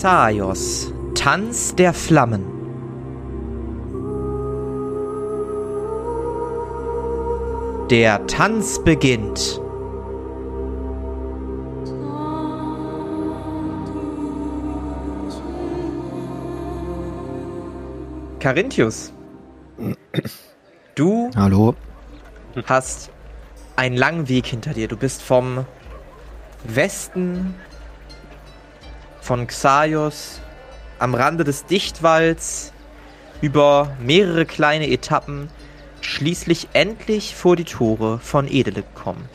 Xaios, Tanz der Flammen. Der Tanz beginnt. Carinthius, du Hallo. hast einen langen Weg hinter dir. Du bist vom Westen von Xaios am Rande des Dichtwalds über mehrere kleine Etappen schließlich endlich vor die Tore von Edele gekommen.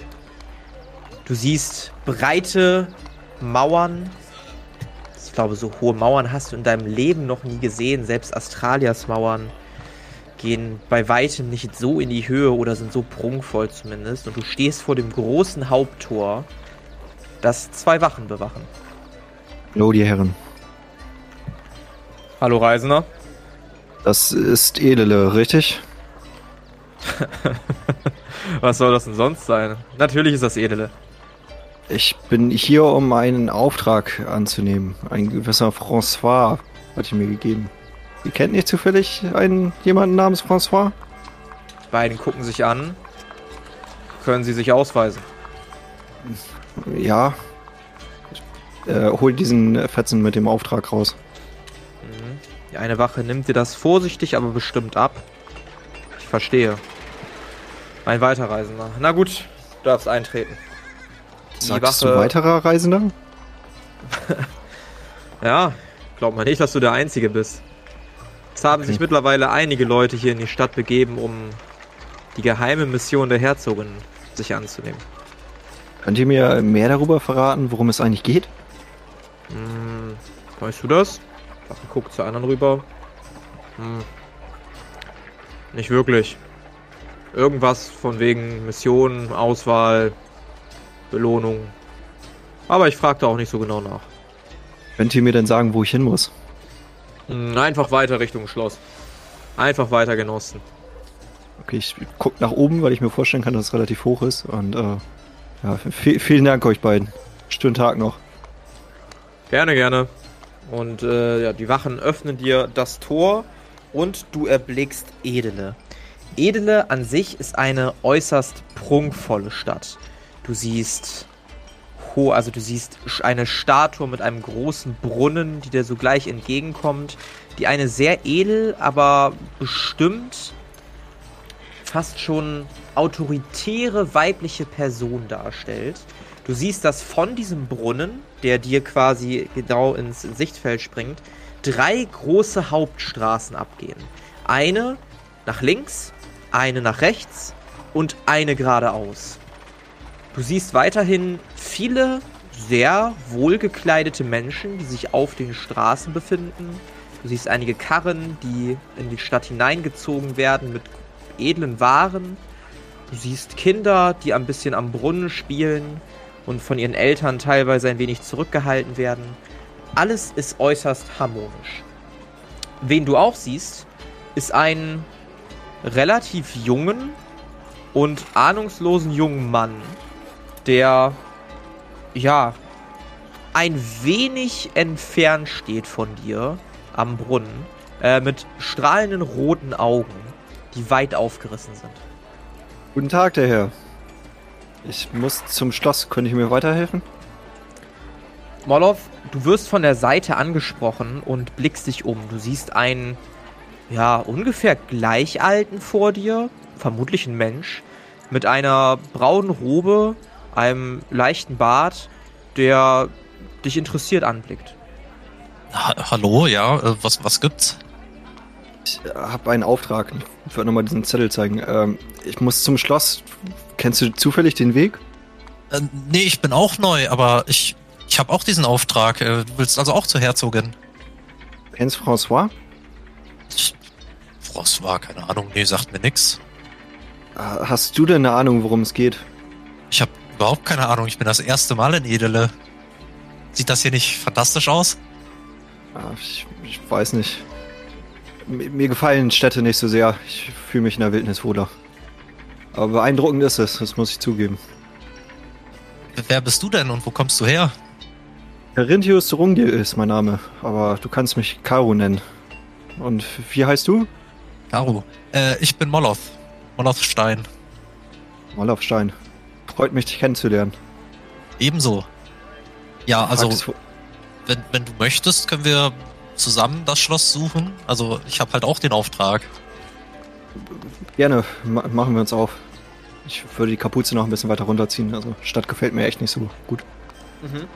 Du siehst breite Mauern. Ich glaube, so hohe Mauern hast du in deinem Leben noch nie gesehen. Selbst Astralias Mauern gehen bei weitem nicht so in die Höhe oder sind so prunkvoll zumindest. Und du stehst vor dem großen Haupttor, das zwei Wachen bewachen. Hallo, die Herren. Hallo Reisender. Das ist Edele, richtig? Was soll das denn sonst sein? Natürlich ist das Edele. Ich bin hier, um einen Auftrag anzunehmen. Ein gewisser François hat ich mir gegeben. Ihr kennt nicht zufällig einen jemanden namens François? Die beiden gucken sich an. Können sie sich ausweisen? Ja. Äh, hol diesen Fetzen mit dem Auftrag raus. Mhm. Die eine Wache nimmt dir das vorsichtig, aber bestimmt ab. Ich verstehe. Ein Weiterreisender. Na gut, du darfst eintreten. Die Sagst du weiterer Reisender? Ja, glaub mal nicht, dass du der Einzige bist. Es haben Okay. sich mittlerweile einige Leute hier in die Stadt begeben, um die geheime Mission der Herzogin sich anzunehmen. Könnt ihr mir mehr darüber verraten, worum es eigentlich geht? Hm, weißt du das? Wache guckt zur anderen rüber. Hm. Nicht wirklich. Irgendwas von wegen Mission, Auswahl, Belohnung. Aber ich fragte auch nicht so genau nach. Könnt ihr mir denn sagen, wo ich hin muss? Hm, einfach weiter Richtung Schloss. Einfach weiter genossen. Okay, ich guck nach oben, weil ich mir vorstellen kann, dass es relativ hoch ist. Und äh, ja, vi- vielen Dank euch beiden. Schönen Tag noch. Gerne, gerne. Und äh, ja, die Wachen öffnen dir das Tor und du erblickst Edele. Edele an sich ist eine äußerst prunkvolle Stadt. Du siehst ho also du siehst eine Statue mit einem großen Brunnen, die dir sogleich entgegenkommt, die eine sehr edel, aber bestimmt fast schon autoritäre weibliche Person darstellt. Du siehst, dass von diesem Brunnen, der dir quasi genau ins Sichtfeld springt, drei große Hauptstraßen abgehen. Eine nach links, eine nach rechts und eine geradeaus. Du siehst weiterhin viele sehr wohlgekleidete Menschen, die sich auf den Straßen befinden. Du siehst einige Karren, die in die Stadt hineingezogen werden mit edlen Waren. Du siehst Kinder, die ein bisschen am Brunnen spielen und von ihren Eltern teilweise ein wenig zurückgehalten werden. Alles ist äußerst harmonisch. Wen du auch siehst, ist ein relativ jungen und ahnungslosen jungen Mann, der ja ein wenig entfernt steht von dir am Brunnen, äh, mit strahlenden roten Augen, die weit aufgerissen sind. Guten Tag, der Herr. Ich muss zum Schloss. Könnte ich mir weiterhelfen? Molov, du wirst von der Seite angesprochen und blickst dich um. Du siehst einen, ja, ungefähr gleichalten vor dir, vermutlich ein Mensch, mit einer braunen Robe, einem leichten Bart, der dich interessiert anblickt. Ha Hallo, ja, äh, was, was gibt's? Ich habe einen Auftrag. Ich würde nochmal diesen Zettel zeigen. Ähm, ich muss zum Schloss. Kennst du zufällig den Weg? Äh, nee, ich bin auch neu, aber ich, ich habe auch diesen Auftrag. Äh, Du willst also auch zur Herzogin? Kennst François? Ich, François, keine Ahnung, nee, sagt mir nix. Hast du denn eine Ahnung, worum es geht? Ich habe überhaupt keine Ahnung, ich bin das erste Mal in Edele. Sieht das hier nicht fantastisch aus? Ah, Ich, ich weiß nicht. Mir gefallen Städte nicht so sehr. Ich fühle mich in der Wildnis wohler. Aber beeindruckend ist es, das muss ich zugeben. Wer bist du denn und wo kommst du her? Carinthius Runge ist mein Name, aber du kannst mich Karu nennen. Und wie heißt du? Karu. Äh, ich bin Moloth. Moloth Stein. Olaf Stein. Freut mich, dich kennenzulernen. Ebenso. Ja, also, wenn, wenn du möchtest, können wir zusammen das Schloss suchen. Also, ich habe halt auch den Auftrag. Gerne, ma machen wir uns auf. Ich würde die Kapuze noch ein bisschen weiter runterziehen. Also, Stadt gefällt mir echt nicht so gut. Mhm.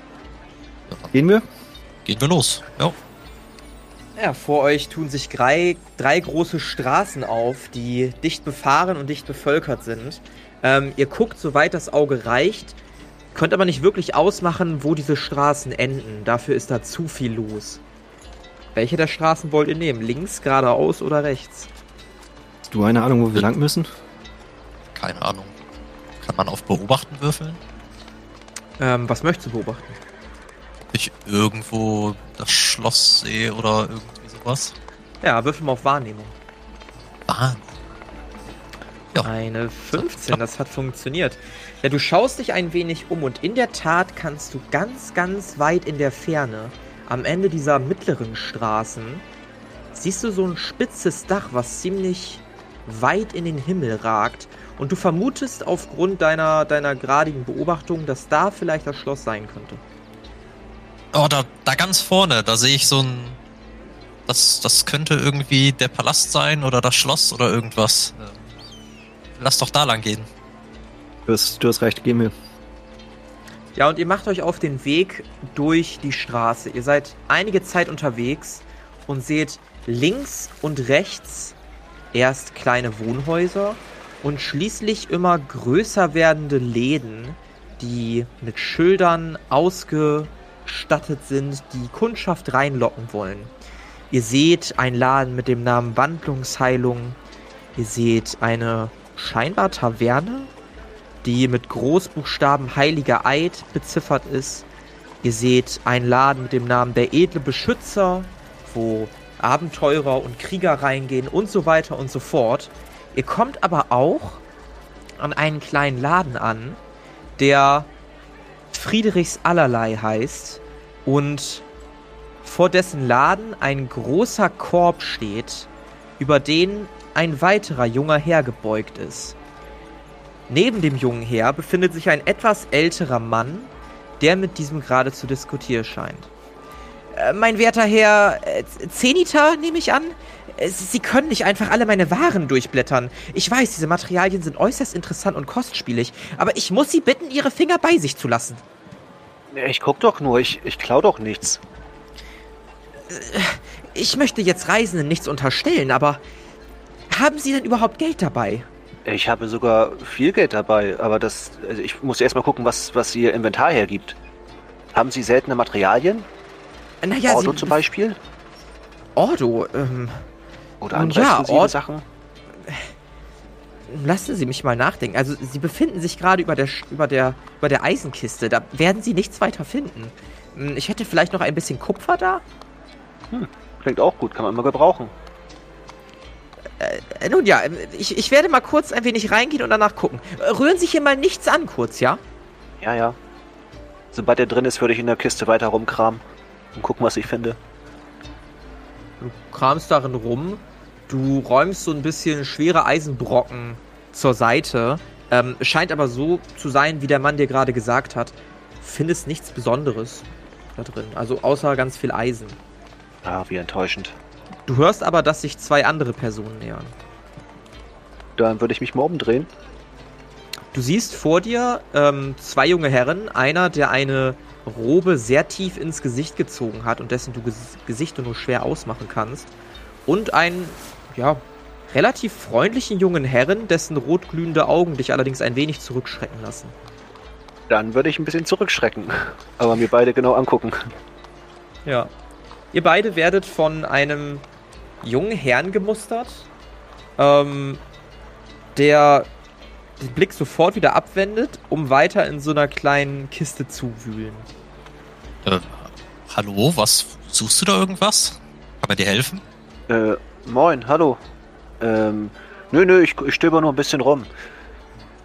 Gehen wir? Gehen wir los. Ja. Ja, vor euch tun sich drei, drei große Straßen auf, die dicht befahren und dicht bevölkert sind. Ähm, ihr guckt, soweit das Auge reicht, könnt aber nicht wirklich ausmachen, wo diese Straßen enden. Dafür ist da zu viel los. Welche der Straßen wollt ihr nehmen? Links, geradeaus oder rechts? Hast du eine Ahnung, wo wir lang müssen? Keine Ahnung. Kann man auf Beobachten würfeln? Ähm, was möchtest du beobachten? Ob ich irgendwo das Schloss sehe oder irgendwie sowas? Ja, würfel mal auf Wahrnehmung. Ah, Ja. Eine 15, das hat funktioniert. Ja, du schaust dich ein wenig um und in der Tat kannst du ganz, ganz weit in der Ferne, am Ende dieser mittleren Straßen, siehst du so ein spitzes Dach, was ziemlich weit in den Himmel ragt. Und du vermutest aufgrund deiner, deiner gradigen Beobachtung, dass da vielleicht das Schloss sein könnte. Oh, da, da ganz vorne, da sehe ich so ein. Das, das könnte irgendwie der Palast sein oder das Schloss oder irgendwas. Lass doch da lang gehen. Du hast, du hast recht, gehen wir. Ja, und ihr macht euch auf den Weg durch die Straße. Ihr seid einige Zeit unterwegs und seht links und rechts erst kleine Wohnhäuser und schließlich immer größer werdende Läden, die mit Schildern ausgestattet sind, die Kundschaft reinlocken wollen. Ihr seht einen Laden mit dem Namen Wandlungsheilung. Ihr seht eine scheinbar Taverne, die mit Großbuchstaben Heiliger Eid beziffert ist. Ihr seht einen Laden mit dem Namen Der edle Beschützer, wo Abenteurer und Krieger reingehen und so weiter und so fort. Ihr kommt aber auch an einen kleinen Laden an, der Friedrichs Allerlei heißt und vor dessen Laden ein großer Korb steht, über den ein weiterer junger Herr gebeugt ist. Neben dem jungen Herr befindet sich ein etwas älterer Mann, der mit diesem gerade zu diskutieren scheint. Äh, mein werter Herr äh, Zenita, nehme ich an? Äh, Sie können nicht einfach alle meine Waren durchblättern. Ich weiß, diese Materialien sind äußerst interessant und kostspielig, aber ich muss Sie bitten, Ihre Finger bei sich zu lassen. Ich guck doch nur, ich, ich klau doch nichts. Ich möchte jetzt Reisenden nichts unterstellen, aber haben Sie denn überhaupt Geld dabei? Ich habe sogar viel Geld dabei, aber das. Also ich muss erstmal gucken, was, was Ihr Inventar hergibt. Haben Sie seltene Materialien? Naja, Ordo Sie... zum Beispiel? Ordo, ähm... Oder andere ja, Ort- Sachen? Lassen Sie mich mal nachdenken. Also, Sie befinden sich gerade über der, über, der, über der Eisenkiste. Da werden Sie nichts weiter finden. Hm, Ich hätte vielleicht noch ein bisschen Kupfer da. Klingt auch gut, kann man immer gebrauchen. Äh, nun ja, ähm, ich, ich werde mal kurz ein wenig reingehen und danach gucken. Äh, Rühren Sie hier mal nichts an, kurz, ja? Ja, ja. Sobald er drin ist, würde ich in der Kiste weiter rumkramen und gucken, was ich finde. Du kramst darin rum. Du räumst so ein bisschen schwere Eisenbrocken zur Seite. Ähm, scheint aber so zu sein, wie der Mann dir gerade gesagt hat. Findest nichts Besonderes da drin. Also außer ganz viel Eisen. Ah, wie enttäuschend. Du hörst aber, dass sich zwei andere Personen nähern. Dann würde ich mich mal umdrehen. Du siehst vor dir ähm, zwei junge Herren, einer, der eine Robe sehr tief ins Gesicht gezogen hat und dessen du Ges Gesicht nur schwer ausmachen kannst, und einen, ja, relativ freundlichen jungen Herren, dessen rotglühende Augen dich allerdings ein wenig zurückschrecken lassen. Dann würde ich ein bisschen zurückschrecken. Aber mir beide genau angucken. Ja. Ihr beide werdet von einem jungen Herrn gemustert, ähm, der den Blick sofort wieder abwendet, um weiter in so einer kleinen Kiste zu wühlen. Äh, hallo, was? Suchst du da irgendwas? Kann man dir helfen? Äh, moin, hallo. Ähm, nö, nö, ich, ich stöber nur ein bisschen rum.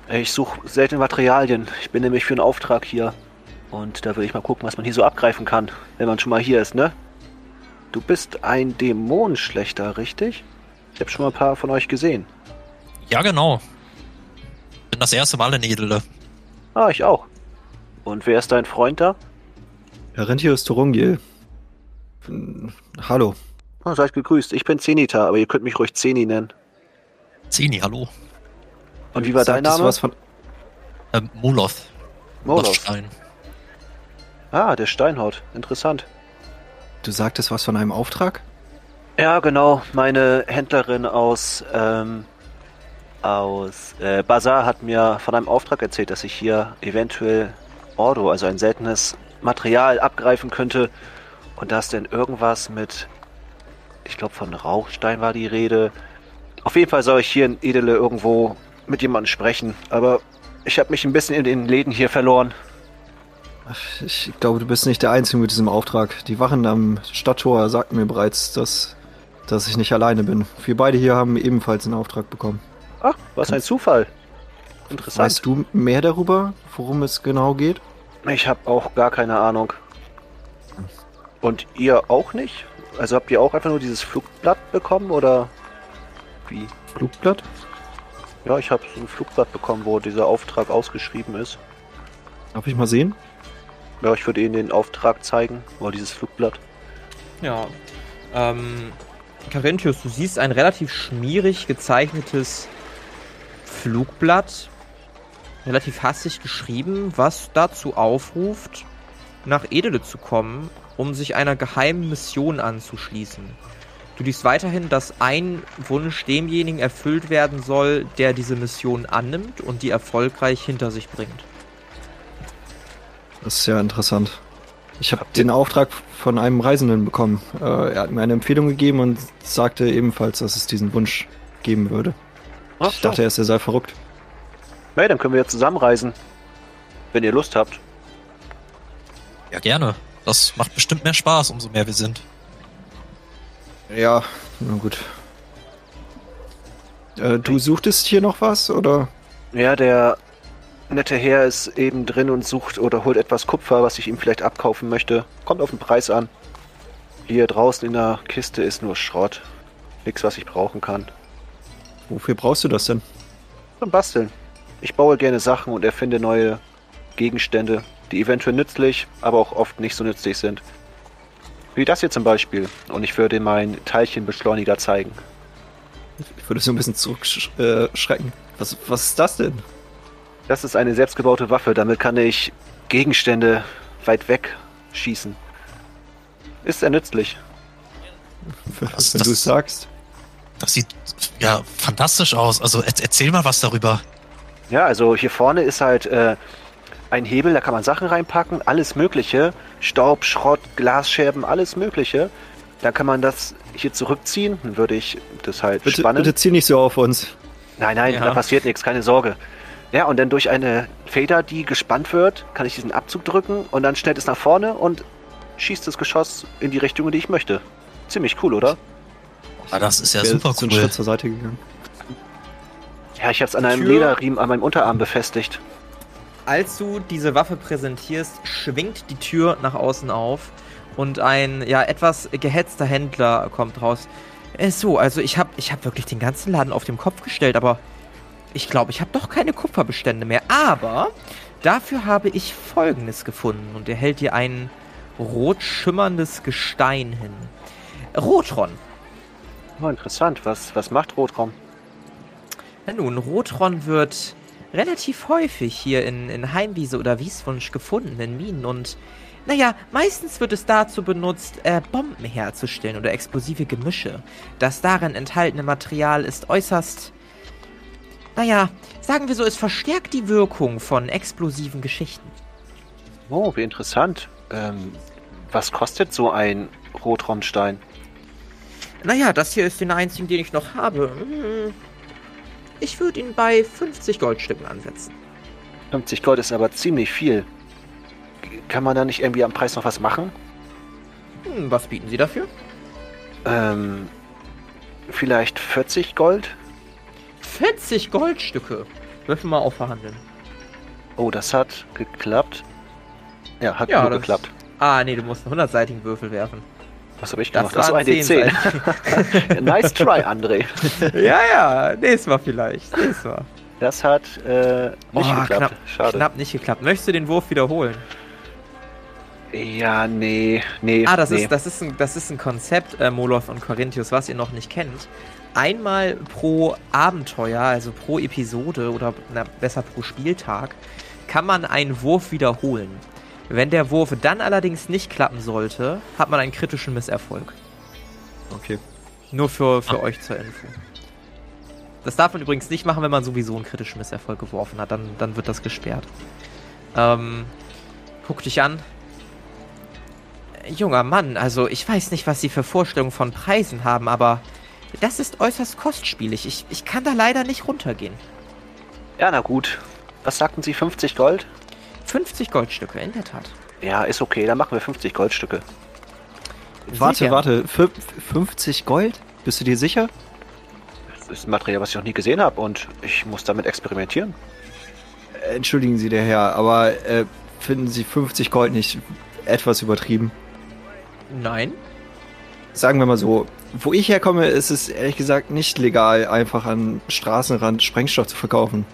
Ich suche seltene Materialien. Ich bin nämlich für einen Auftrag hier. Und da will ich mal gucken, was man hier so abgreifen kann, wenn man schon mal hier ist, ne? Du bist ein Dämonenschlechter, richtig? Ich habe schon mal ein paar von euch gesehen. Ja, genau. Bin das erste Mal in Edele. Ah, ich auch. Und wer ist dein Freund da? Parentius Turungiel. Hm, Hallo. Oh, seid gegrüßt. Ich bin Zenita, aber ihr könnt mich ruhig Zeni nennen. Zeni, hallo. Und wie war dein Sagtest du Name? Was von, Ähm, Moloth. Moloth. Stein. Ah, der Steinhaut. Interessant. Du sagtest was von einem Auftrag? Ja, genau. Meine Händlerin aus, ähm, aus äh, Bazar hat mir von einem Auftrag erzählt, dass ich hier eventuell Ordo, also ein seltenes Material, abgreifen könnte. Und da ist denn irgendwas mit, ich glaube von Rauchstein war die Rede. Auf jeden Fall soll ich hier in Edele irgendwo mit jemandem sprechen. Aber ich habe mich ein bisschen in den Läden hier verloren. Ich glaube, du bist nicht der Einzige mit diesem Auftrag. Die Wachen am Stadttor sagten mir bereits, dass, dass ich nicht alleine bin. Wir beide hier haben ebenfalls einen Auftrag bekommen. Ach, was ein Zufall. Interessant. Weißt du mehr darüber, worum es genau geht? Ich habe auch gar keine Ahnung. Und ihr auch nicht? Also habt ihr auch einfach nur dieses Flugblatt bekommen oder wie? Flugblatt? Ja, ich habe so ein Flugblatt bekommen, wo dieser Auftrag ausgeschrieben ist. Darf ich mal sehen? Ja, ich würde Ihnen den Auftrag zeigen, oder dieses Flugblatt. Ja. Ähm, Carinthius, du siehst ein relativ schmierig gezeichnetes Flugblatt, relativ hastig geschrieben, was dazu aufruft, nach Edele zu kommen, um sich einer geheimen Mission anzuschließen. Du liest weiterhin, dass ein Wunsch demjenigen erfüllt werden soll, der diese Mission annimmt und die erfolgreich hinter sich bringt. Das ist ja interessant. Ich habe den Auftrag von einem Reisenden bekommen. Äh, er hat mir eine Empfehlung gegeben und sagte ebenfalls, dass es diesen Wunsch geben würde. Ach, Ich dachte erst, er sei verrückt. hey, dann können wir ja zusammenreisen. Wenn ihr Lust habt. Ja, gerne. Das macht bestimmt mehr Spaß, umso mehr wir sind. Ja, na gut. Äh, du suchtest hier noch was, oder? Ja, der nette Herr ist eben drin und sucht oder holt etwas Kupfer, was ich ihm vielleicht abkaufen möchte. Kommt auf den Preis an. Hier draußen in der Kiste ist nur Schrott. Nix, was ich brauchen kann. Wofür brauchst du das denn? Zum Basteln. Ich baue gerne Sachen und erfinde neue Gegenstände, die eventuell nützlich, aber auch oft nicht so nützlich sind. Wie das hier zum Beispiel. Und ich würde meinen Teilchenbeschleuniger zeigen. Ich würde so ein bisschen zurückschrecken. Was, was ist das denn? Das ist eine selbstgebaute Waffe. Damit kann ich Gegenstände weit weg schießen. Ist sehr nützlich. Was- Wenn das- du sagst. Das sieht ja fantastisch aus. Also er erzähl mal was darüber. Ja, also hier vorne ist halt äh, ein Hebel, da kann man Sachen reinpacken, alles Mögliche. Staub, Schrott, Glasscherben, alles Mögliche. Dann kann man das hier zurückziehen. Dann würde ich das halt Bitte, spannen. bitte zieh nicht so auf uns. Nein, nein, Ja. da passiert nichts, keine Sorge. Ja, und dann durch eine Feder, die gespannt wird, kann ich diesen Abzug drücken und dann stellt es nach vorne und schießt das Geschoss in die Richtung, in die ich möchte. Ziemlich cool, oder? Ah, das ist ja Wir super sind einen cool. Schritt zur Seite gegangen. Ja, ich habe es an einem Tür. Lederriemen an meinem Unterarm befestigt. Als du diese Waffe präsentierst, schwingt die Tür nach außen auf und ein ja etwas gehetzter Händler kommt raus. Äh, so, also ich habe ich hab wirklich den ganzen Laden auf den Kopf gestellt, aber ich glaube, ich habe doch keine Kupferbestände mehr. Aber dafür habe ich Folgendes gefunden und er hält dir ein rot schimmerndes Gestein hin. Rotron. Oh, interessant. Was, was macht Rotraum? Na nun, Rotron wird relativ häufig hier in, in Heimwiese oder Wieswunsch gefunden, in Minen. Und naja, meistens wird es dazu benutzt, äh, Bomben herzustellen oder explosive Gemische. Das darin enthaltene Material ist äußerst... Naja, sagen wir so, es verstärkt die Wirkung von explosiven Geschichten. Oh, wie interessant. Ähm, was kostet so ein Rotraumstein? Naja, das hier ist den einzigen, den ich noch habe. Hm, Ich würde ihn bei 50 Goldstücken ansetzen. 50 Gold ist aber ziemlich viel. Kann man da nicht irgendwie am Preis noch was machen? Hm, was bieten Sie dafür? Ähm, vielleicht 40 Gold? 40 Goldstücke. Würfel mal auf verhandeln. Oh, das hat geklappt. Ja, hat Ja, das- geklappt. Ah, nee, du musst einen 100-seitigen Würfel werfen. Was habe ich Das gemacht? Das war waren ein D10. 10 nice try, André. ja, ja, nächstes Mal vielleicht. Nächstes Mal. Das hat äh, nicht Oh, geklappt. knapp, Schade. knapp nicht geklappt. Möchtest du den Wurf wiederholen? Ja, nee, nee. Ah, das, nee. ist, das, ist ein, das ist ein Konzept, äh, Moloth und Corinthius, was ihr noch nicht kennt. Einmal pro Abenteuer, also pro Episode oder na, besser pro Spieltag, kann man einen Wurf wiederholen. Wenn der Wurf dann allerdings nicht klappen sollte, hat man einen kritischen Misserfolg. Okay. Nur für, für euch zur Info. Das darf man übrigens nicht machen, wenn man sowieso einen kritischen Misserfolg geworfen hat. Dann, dann wird das gesperrt. Ähm, guck dich an. Junger Mann, also ich weiß nicht, was Sie für Vorstellungen von Preisen haben, aber das ist äußerst kostspielig. Ich, ich kann da leider nicht runtergehen. Ja, na gut. Was sagten Sie, 50 Gold? 50 Goldstücke, in der Tat. Ja, ist okay, dann machen wir 50 Goldstücke. Warte, warte. Fü- 50 Gold? Bist du dir sicher? Das ist ein Material, was ich noch nie gesehen habe und ich muss damit experimentieren. Äh, Entschuldigen Sie, der Herr, aber äh, finden Sie 50 Gold nicht etwas übertrieben? Nein? Sagen wir mal so, wo ich herkomme, ist es ehrlich gesagt nicht legal, einfach an Straßenrand Sprengstoff zu verkaufen.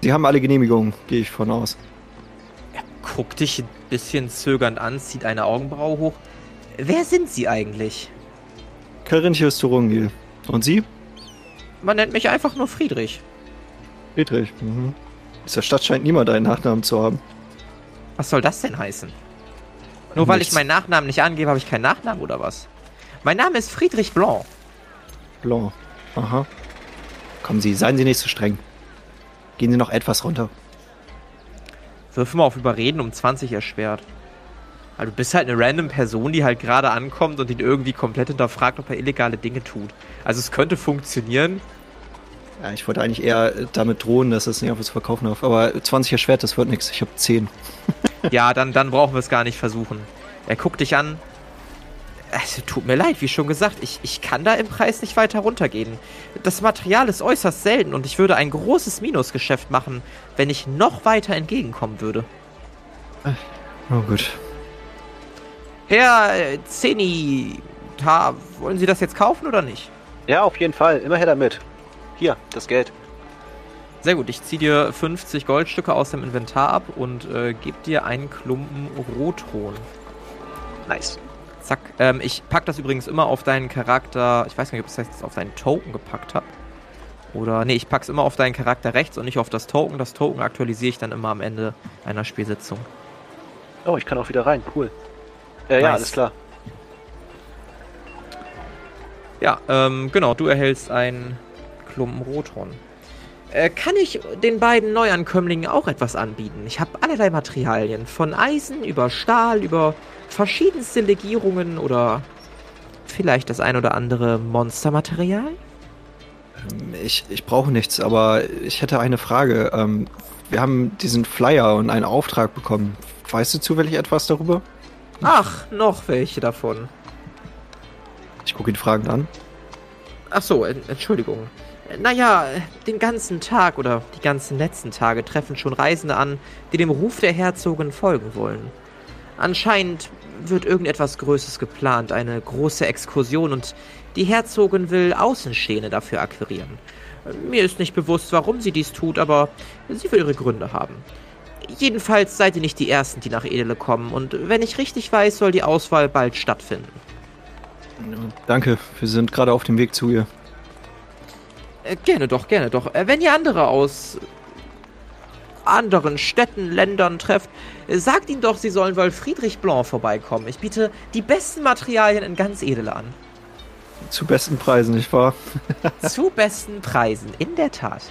Sie haben alle Genehmigungen, gehe ich von aus. Guck dich ein bisschen zögernd an, zieht eine Augenbraue hoch. Wer sind Sie eigentlich? Carinthius Turungil. Und Sie? Man nennt mich einfach nur Friedrich. Friedrich. Mhm. In dieser Stadt scheint niemand einen Nachnamen zu haben. Was soll das denn heißen? Nur weil Nichts. ich meinen Nachnamen nicht angebe, habe ich keinen Nachnamen oder was? Mein Name ist Friedrich Blanc. Blanc. Aha. Kommen Sie, seien Sie nicht so streng. Gehen Sie noch etwas runter. Wirf mal auf Überreden um 20 erschwert. Also du bist halt eine random Person, die halt gerade ankommt und ihn irgendwie komplett hinterfragt, ob er illegale Dinge tut. Also es könnte funktionieren. Ja, ich wollte eigentlich eher äh, damit drohen, dass es nicht auf was verkaufen darf. Aber 20 erschwert, das wird nichts. Ich habe 10. Ja, dann, dann brauchen wir es gar nicht versuchen. Er guckt dich an. Also, tut mir leid, wie schon gesagt, ich, ich kann da im Preis nicht weiter runtergehen. Das Material ist äußerst selten und ich würde ein großes Minusgeschäft machen, wenn ich noch weiter entgegenkommen würde. Oh gut. Herr äh, Zeni, Ta, wollen Sie das jetzt kaufen oder nicht? Ja, auf jeden Fall. Immer her damit. Hier, das Geld. Sehr gut, ich ziehe dir 50 Goldstücke aus dem Inventar ab und äh, gebe dir einen Klumpen Rotron. Nice. Zack. Ähm, ich pack das übrigens immer auf deinen Charakter. Ich weiß nicht, ob ich das jetzt auf deinen Token gepackt habe. Oder. Nee, ich pack's immer auf deinen Charakter rechts und nicht auf das Token. Das Token aktualisiere ich dann immer am Ende einer Spielsitzung. Oh, ich kann auch wieder rein. Cool. Äh, Ja, Nice. alles klar. Ja, ähm, genau, du erhältst einen Klumpen Rotron. Äh, kann ich den beiden Neuankömmlingen auch etwas anbieten? Ich habe allerlei Materialien. Von Eisen über Stahl, über verschiedenste Legierungen oder vielleicht das ein oder andere Monstermaterial? Ich, ich brauche nichts, aber ich hätte eine Frage. Ähm, wir haben diesen Flyer und einen Auftrag bekommen. Weißt du zufällig etwas darüber? Ach, noch welche davon. Ich gucke ihn fragend an. Ach so, en- Entschuldigung. Naja, den ganzen Tag oder die ganzen letzten Tage treffen schon Reisende an, die dem Ruf der Herzogin folgen wollen. Anscheinend wird irgendetwas Größeres geplant, eine große Exkursion und die Herzogin will Außenstehende dafür akquirieren. Mir ist nicht bewusst, warum sie dies tut, aber sie will ihre Gründe haben. Jedenfalls seid ihr nicht die Ersten, die nach Edele kommen und wenn ich richtig weiß, soll die Auswahl bald stattfinden. Danke, wir sind gerade auf dem Weg zu ihr. Äh, gerne doch, gerne doch. Äh, wenn ihr andere aus anderen Städten, Ländern trefft, sagt ihnen doch, sie sollen wohl Friedrich Blanc vorbeikommen. Ich biete die besten Materialien in ganz Edele an. Zu besten Preisen, nicht wahr? Zu besten Preisen, in der Tat.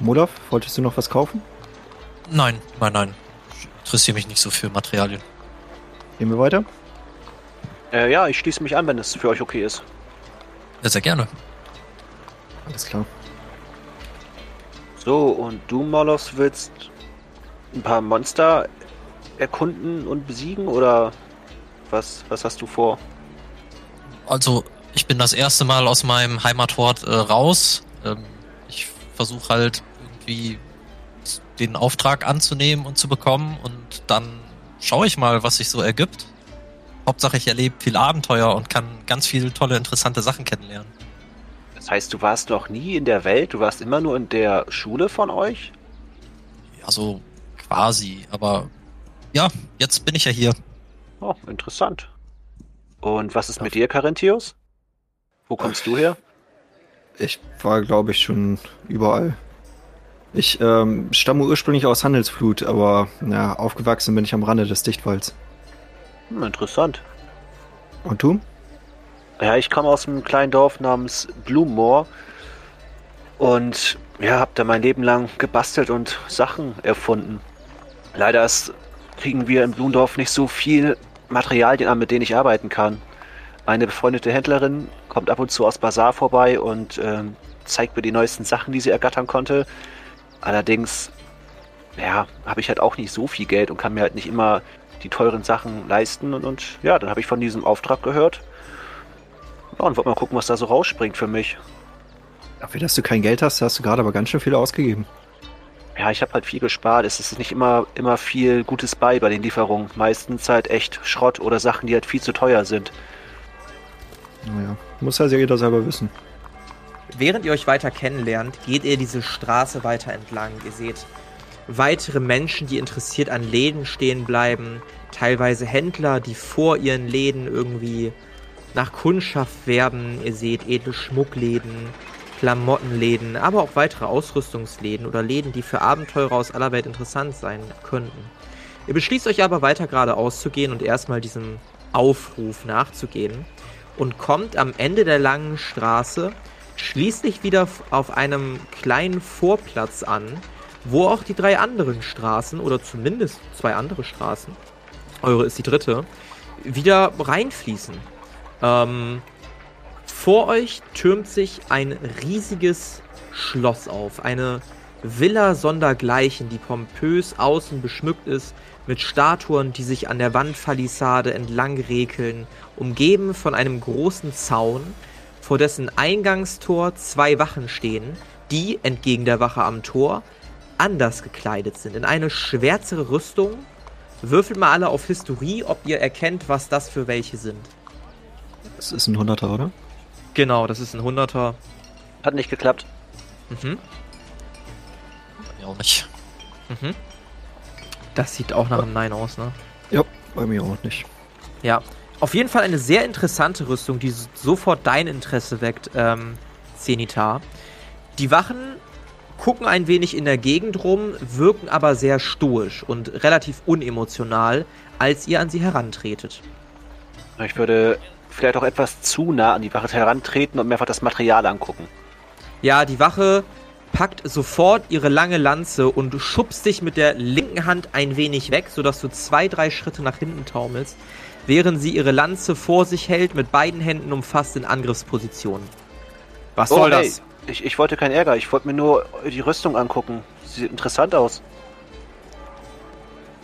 Modaf, wolltest du noch was kaufen? Nein, nein, nein. Ich interessiere mich nicht so für Materialien. Gehen wir weiter? Äh, ja, ich schließe mich an, wenn es für euch okay ist. Ja, sehr gerne. Alles klar. So, und du, Molos, willst ein paar Monster erkunden und besiegen oder was, was hast du vor? Also, ich bin das erste Mal aus meinem Heimatort äh, raus. Ähm, ich versuche halt irgendwie den Auftrag anzunehmen und zu bekommen und dann schaue ich mal, was sich so ergibt. Hauptsache, ich erlebe viel Abenteuer und kann ganz viele tolle, interessante Sachen kennenlernen. Das heißt, du warst noch nie in der Welt, du warst immer nur in der Schule von euch? Ja, so quasi. Aber ja, jetzt bin ich ja hier. Oh, interessant. Und was ist mit dir, Carinthius? Wo kommst du her? Ich war, glaube ich, schon überall. Ich ähm, stamme ursprünglich aus Handelsflut, aber ja, aufgewachsen bin ich am Rande des Dichtwalds. Hm, interessant. Und du? Ja, ich komme aus einem kleinen Dorf namens Blumenmoor und ja, habe da mein Leben lang gebastelt und Sachen erfunden. Leider ist, kriegen wir im Blumendorf nicht so viel Materialien an, mit denen ich arbeiten kann. Eine befreundete Händlerin kommt ab und zu aus Bazar vorbei und ähm, zeigt mir die neuesten Sachen, die sie ergattern konnte. Allerdings, ja, habe ich halt auch nicht so viel Geld und kann mir halt nicht immer die teuren Sachen leisten. Und, und ja, dann habe ich von diesem Auftrag gehört. Ja, und wollte mal gucken, was da so rausspringt für mich. Dafür, dass du kein Geld hast, hast du gerade aber ganz schön viel ausgegeben. Ja, ich habe halt viel gespart. Es ist nicht immer, immer viel Gutes bei bei den Lieferungen. Meistens halt echt Schrott oder Sachen, die halt viel zu teuer sind. Naja, muss ja jeder selber wissen. Während ihr euch weiter kennenlernt, geht ihr diese Straße weiter entlang. Ihr seht weitere Menschen, die interessiert an Läden stehen bleiben. Teilweise Händler, die vor ihren Läden irgendwie nach Kundschaft werben. Ihr seht edle Schmuckläden, Klamottenläden, aber auch weitere Ausrüstungsläden oder Läden, die für Abenteurer aus aller Welt interessant sein könnten. Ihr beschließt euch aber weiter geradeaus zu gehen und erstmal diesem Aufruf nachzugehen und kommt am Ende der langen Straße schließlich wieder auf einem kleinen Vorplatz an, wo auch die drei anderen Straßen oder zumindest zwei andere Straßen, eure ist die dritte, wieder reinfließen. Ähm, vor euch türmt sich ein riesiges Schloss auf, eine Villa sondergleichen, die pompös außen beschmückt ist mit Statuen, die sich an der Wandpalisade entlang rekeln, umgeben von einem großen Zaun, vor dessen Eingangstor zwei Wachen stehen, die, entgegen der Wache am Tor, anders gekleidet sind, in eine schwärzere Rüstung. Würfelt mal alle auf Historie, ob ihr erkennt, was das für welche sind. Das ist ein Hunderter, oder? Genau, das ist ein Hunderter. Hat nicht geklappt. Mhm. Bei mir auch nicht. Mhm. Das sieht auch nach einem Nein aus, ne? Ja, bei mir auch nicht. Ja. Auf jeden Fall eine sehr interessante Rüstung, die sofort dein Interesse weckt, ähm, Zenithar. Die Wachen gucken ein wenig in der Gegend rum, wirken aber sehr stoisch und relativ unemotional, als ihr an sie herantretet. Ich würde vielleicht auch etwas zu nah an die Wache herantreten und mir einfach das Material angucken. Ja, die Wache packt sofort ihre lange Lanze und schubst dich mit der linken Hand ein wenig weg, sodass du zwei, drei Schritte nach hinten taumelst, während sie ihre Lanze vor sich hält, mit beiden Händen umfasst in Angriffsposition. Was soll hey, das? Ich, ich wollte keinen Ärger, ich wollte mir nur die Rüstung angucken. Sieht interessant aus.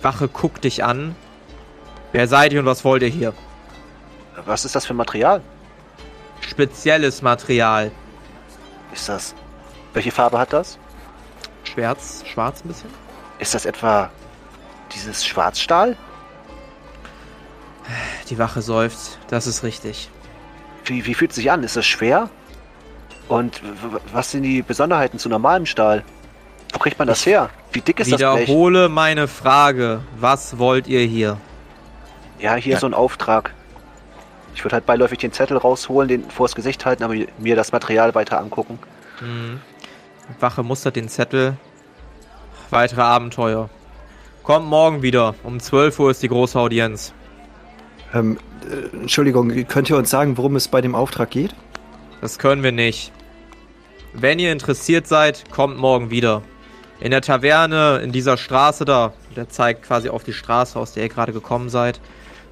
Wache guckt dich an. Wer seid ihr und was wollt ihr hier? Was ist das für Material? Spezielles Material. Ist das. Welche Farbe hat das? Schwarz, schwarz ein bisschen? Ist das etwa dieses Schwarzstahl? Die Wache seufzt. Das ist richtig. Wie, wie fühlt es sich an? Ist das schwer? Und was sind die Besonderheiten zu normalem Stahl? Wo kriegt man das her? Wie dick ist das Blech? Wiederhole meine Frage. Was wollt ihr hier? Ja, hier so ein Auftrag. Ich würde halt beiläufig den Zettel rausholen, den vors Gesicht halten, aber mir das Material weiter angucken. Hm. Wache mustert den Zettel. Weitere Abenteuer. Kommt morgen wieder. Um 12 Uhr ist die große Audienz. Ähm, äh, Entschuldigung, könnt ihr uns sagen, worum es bei dem Auftrag geht? Das können wir nicht. Wenn ihr interessiert seid, kommt morgen wieder. In der Taverne, in dieser Straße da, der zeigt quasi auf die Straße, aus der ihr gerade gekommen seid,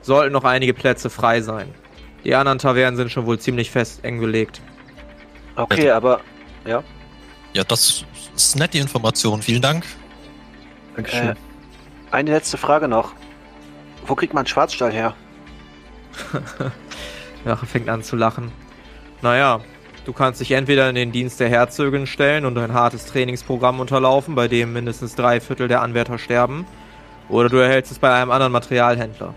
sollten noch einige Plätze frei sein. Die anderen Tavernen sind schon wohl ziemlich fest eng belegt. Okay, Ja. aber ja. Ja, das ist nett, die Information. Vielen Dank. Dankeschön. Äh, eine letzte Frage noch. Wo kriegt man Schwarzstahl her? Wache fängt an zu lachen. Naja, du kannst dich entweder in den Dienst der Herzögin stellen und ein hartes Trainingsprogramm unterlaufen, bei dem mindestens drei Viertel der Anwärter sterben. Oder du erhältst es bei einem anderen Materialhändler.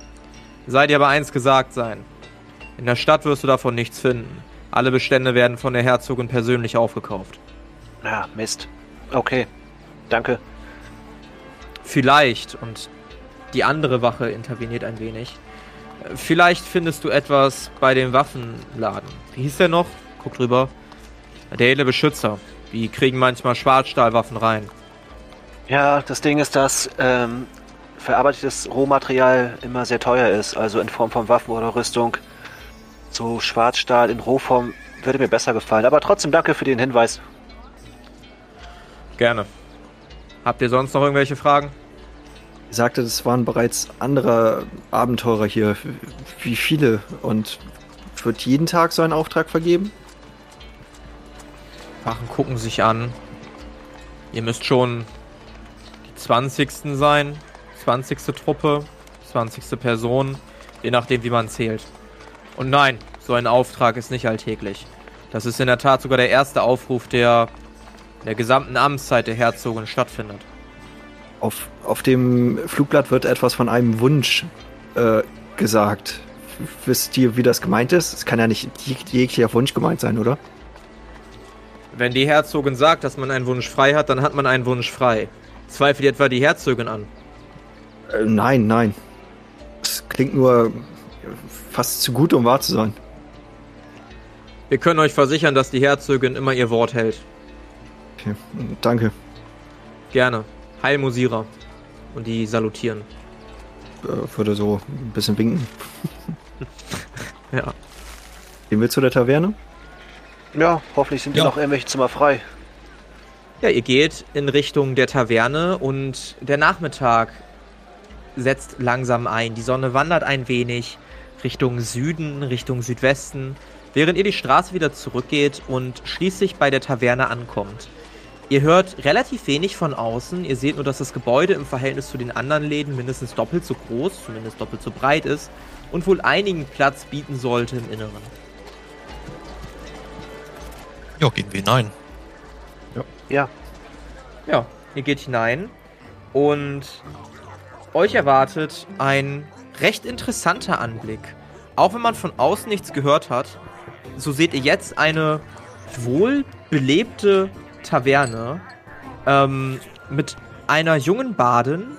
Sei dir aber eins gesagt sein. In der Stadt wirst du davon nichts finden. Alle Bestände werden von der Herzogin persönlich aufgekauft. Ja, Mist. Okay. Danke. Vielleicht, und die andere Wache interveniert ein wenig, äh, vielleicht findest du etwas bei dem Waffenladen. Wie hieß der noch? Guck drüber. Der edle Beschützer. Die kriegen manchmal Schwarzstahlwaffen rein. Ja, das Ding ist, dass ähm, verarbeitetes Rohmaterial immer sehr teuer ist, also in Form von Waffen oder Rüstung. So Schwarzstahl in Rohform würde mir besser gefallen. Aber trotzdem danke für den Hinweis. Gerne. Habt ihr sonst noch irgendwelche Fragen? Ich sagte, es waren bereits andere Abenteurer hier. Wie viele? Und wird jeden Tag so ein Auftrag vergeben? Wachen gucken sich an. Ihr müsst schon die 20. sein. 20. Truppe, 20. Person, je nachdem, wie man zählt. Und nein, so ein Auftrag ist nicht alltäglich. Das ist in der Tat sogar der erste Aufruf, der in der gesamten Amtszeit der Herzogin stattfindet. Auf, auf dem Flugblatt wird etwas von einem Wunsch äh, gesagt. Wisst ihr, wie das gemeint ist? Es kann ja nicht jeg- jeglicher Wunsch gemeint sein, oder? Wenn die Herzogin sagt, dass man einen Wunsch frei hat, dann hat man einen Wunsch frei. Zweifelt etwa die Herzogin an. Äh, nein, nein. Es klingt nur fast zu gut, um wahr zu sein. Wir können euch versichern, dass die Herzogin immer ihr Wort hält. Okay, danke. Gerne. Heil Musira. Und die salutieren. Äh, würde so ein bisschen winken. Ja. Gehen wir zu der Taverne? Ja, hoffentlich sind Ja. noch irgendwelche Zimmer frei. Ja, ihr geht in Richtung der Taverne und der Nachmittag setzt langsam ein. Die Sonne wandert ein wenig Richtung Süden, Richtung Südwesten, während ihr die Straße wieder zurückgeht und schließlich bei der Taverne ankommt. Ihr hört relativ wenig von außen. Ihr seht nur, dass das Gebäude im Verhältnis zu den anderen Läden mindestens doppelt so groß, zumindest doppelt so breit ist und wohl einigen Platz bieten sollte im Inneren. Ja, gehen wir hinein. Ja, Ja, ihr geht hinein und euch erwartet ein recht interessanter Anblick. Auch wenn man von außen nichts gehört hat, so seht ihr jetzt eine wohlbelebte Taverne ähm, mit einer jungen Badin,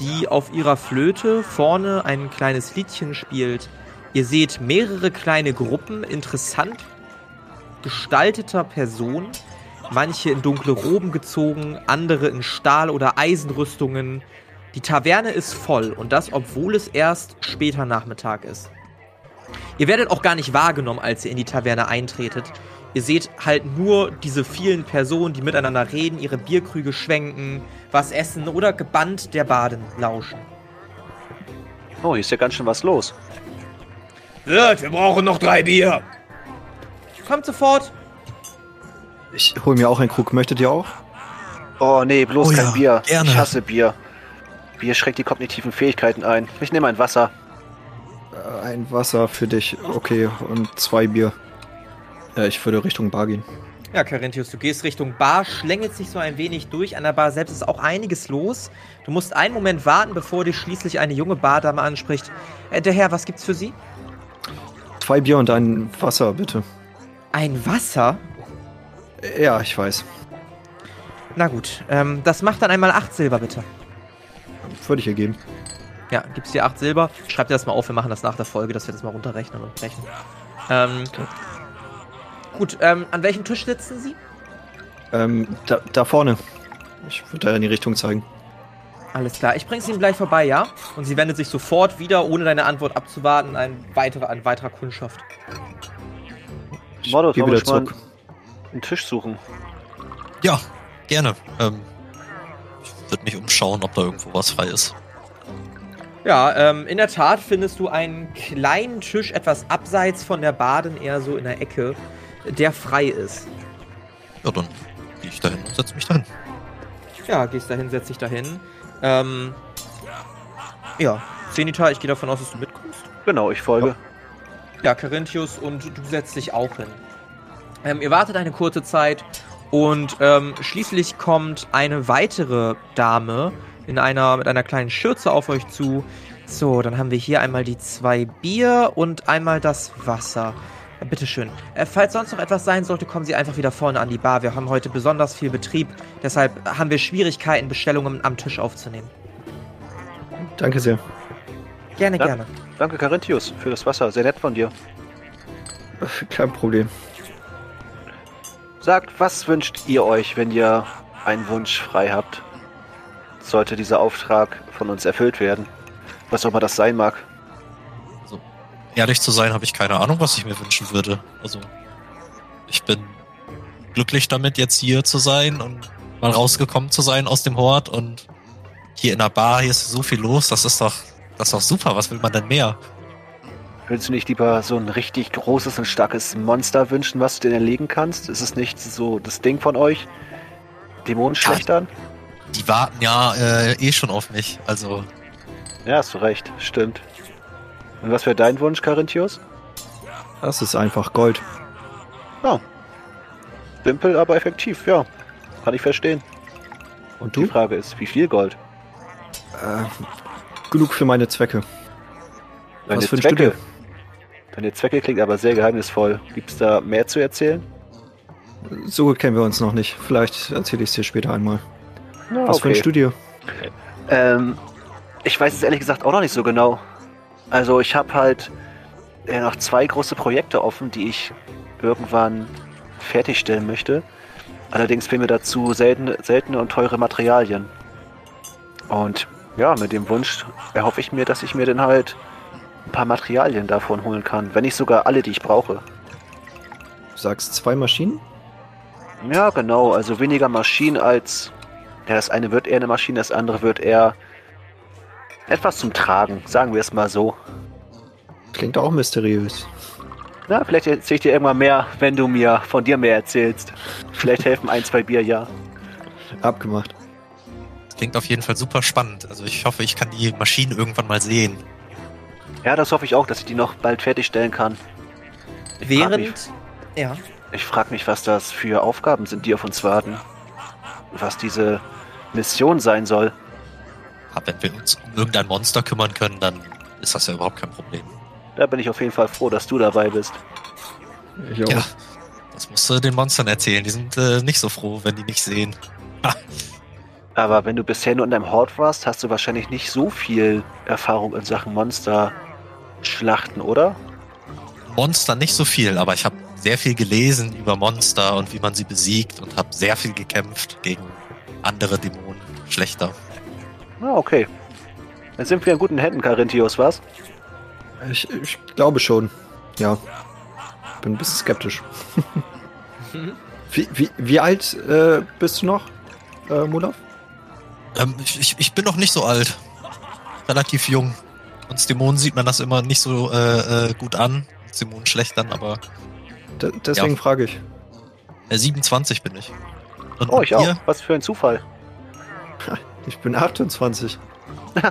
die auf ihrer Flöte vorne ein kleines Liedchen spielt. Ihr seht mehrere kleine Gruppen interessant gestalteter Personen, manche in dunkle Roben gezogen, andere in Stahl- oder Eisenrüstungen. Die Taverne ist voll und das, obwohl es erst später Nachmittag ist. Ihr werdet auch gar nicht wahrgenommen, als ihr in die Taverne eintretet. Ihr seht halt nur diese vielen Personen, die miteinander reden, ihre Bierkrüge schwenken, was essen oder gebannt der Baden lauschen. oh, hier ist ja ganz schön was los. Wirt, wir brauchen noch drei Bier. Kommt sofort. Ich hol mir auch einen Krug. Möchtet ihr auch? Oh nee, bloß Oh kein ja, Bier. gerne. Ich hasse Bier. Bier schränkt die kognitiven Fähigkeiten ein. Ich nehme ein Wasser. Äh, Ein Wasser für dich. Okay, und zwei Bier. Ja, ich würde Richtung Bar gehen. Ja, Carinthius, du gehst Richtung Bar, schlängelst dich so ein wenig durch. An der Bar selbst ist auch einiges los. Du musst einen Moment warten, bevor dich schließlich eine junge Bardame anspricht. Äh, der Herr, was gibt's für Sie? Zwei Bier und ein Wasser, bitte. Ein Wasser? Ja, ich weiß. Na gut, ähm, das macht dann einmal acht Silber, bitte. Würde ich ihr geben. Ja, gibst dir acht Silber. Schreib dir das mal auf, wir machen das nach der Folge, dass wir das mal runterrechnen und brechen. Ähm, gut, ähm, an welchem Tisch sitzen Sie? Ähm, da, da vorne. Ich würde da in die Richtung zeigen. Alles klar, ich bring's Ihnen gleich vorbei, ja? Und sie wendet sich sofort wieder, ohne deine Antwort abzuwarten, ein weiterer, ein weiterer Kundschaft. Ich Mordor, wir wieder zurück. einen Tisch suchen? Ja, gerne. Ähm, ich würde mich umschauen, ob da irgendwo was frei ist. Ja, ähm, in der Tat findest du einen kleinen Tisch etwas abseits von der Baden, eher so in der Ecke, der frei ist. Ja, dann gehe ich dahin und setze mich dahin. Ja, gehst dahin, setz dich dahin. Ähm, ja, Zenita, ich gehe davon aus, dass du mitkommst. Genau, ich folge. Ja, Carinthius und du setzt dich auch hin. Ähm, ihr wartet eine kurze Zeit und ähm, schließlich kommt eine weitere Dame in einer, mit einer kleinen Schürze auf euch zu. So, dann haben wir hier einmal die zwei Bier und einmal das Wasser. Bitteschön. Äh, falls sonst noch etwas sein sollte, kommen Sie einfach wieder vorne an die Bar. Wir haben heute besonders viel Betrieb. Deshalb haben wir Schwierigkeiten, Bestellungen am Tisch aufzunehmen. Danke sehr. Gerne, Ja. gerne. Danke, Carinthius, für das Wasser. Sehr nett von dir. Kein Problem. Sagt, was wünscht ihr euch, wenn ihr einen Wunsch frei habt? Sollte dieser Auftrag von uns erfüllt werden? Was auch immer das sein mag. Ehrlich zu sein, habe ich keine Ahnung, was ich mir wünschen würde. Also, ich bin glücklich damit, jetzt hier zu sein und mal rausgekommen zu sein aus dem Hort und hier in der Bar, hier ist so viel los, das ist doch, das ist doch super. Was will man denn mehr? Willst du nicht lieber so ein richtig großes und starkes Monster wünschen, was du dir erlegen kannst? Ist es nicht so das Ding von euch? Dämonenschlechtern? Die warten ja äh, eh schon auf mich. Also, Ja, hast du recht. Stimmt. Und was wäre dein Wunsch, Carinthius? Das ist einfach Gold. Simpel, aber effektiv, ja. Kann ich verstehen. Und Die du? Frage ist, wie viel Gold? Äh, genug für meine Zwecke. Deine Was wünschst du Zwecke. dir? Deine Zwecke klingt aber sehr geheimnisvoll. Gibt's da mehr zu erzählen? So gut kennen wir uns noch nicht. Vielleicht erzähle ich es dir später einmal. Na, Was wünschst du dir? Ähm, ich weiß es ehrlich gesagt auch noch nicht so genau. Also ich habe halt äh, noch zwei große Projekte offen, die ich irgendwann fertigstellen möchte. Allerdings fehlen mir dazu seltene, seltene und teure Materialien. Und ja, mit dem Wunsch erhoffe ich mir, dass ich mir dann halt ein paar Materialien davon holen kann. Wenn nicht sogar alle, die ich brauche. Du sagst zwei Maschinen? Ja, genau. Also weniger Maschinen als. Ja, das eine wird eher eine Maschine, das andere wird eher etwas zum Tragen. Sagen wir es mal so. Klingt auch mysteriös. Na, vielleicht erzähle ich dir irgendwann mehr, wenn du mir von dir mehr erzählst. Vielleicht helfen ein, zwei Bier, ja. Abgemacht. klingt auf jeden Fall super spannend. Also, ich hoffe, ich kann die Maschinen irgendwann mal sehen. Ja, das hoffe ich auch, dass ich die noch bald fertigstellen kann. Während. Ja. Ich frage mich, was das für Aufgaben sind, die auf uns warten. Was diese Mission sein soll. Aber wenn wir uns um irgendein Monster kümmern können, dann ist das ja überhaupt kein Problem. Da bin ich auf jeden Fall froh, dass du dabei bist. Ich auch. Ja, das musst du den Monstern erzählen. Die sind äh, nicht so froh, wenn die nicht sehen. Aber wenn du bisher nur in deinem Hort warst, hast du wahrscheinlich nicht so viel Erfahrung in Sachen Monster-Schlachten, oder? Monster nicht so viel, aber ich habe sehr viel gelesen über Monster und wie man sie besiegt und habe sehr viel gekämpft gegen andere Dämonen. Schlechter. Ah, okay. Dann sind wir in guten Händen, Carinthius, was? Ich, ich glaube schon. Ja. Bin ein bisschen skeptisch. wie, wie, wie alt äh, bist du noch, äh, Mulaf? Ähm, ich, ich bin noch nicht so alt. Relativ jung. Uns Dämonen sieht man das immer nicht so äh, äh, gut an. Uns Dämonen schlecht dann, aber D deswegen Ja. frage ich. äh, 27 bin ich. Und Oh, ich auch. Was für ein Zufall. Ich bin 28.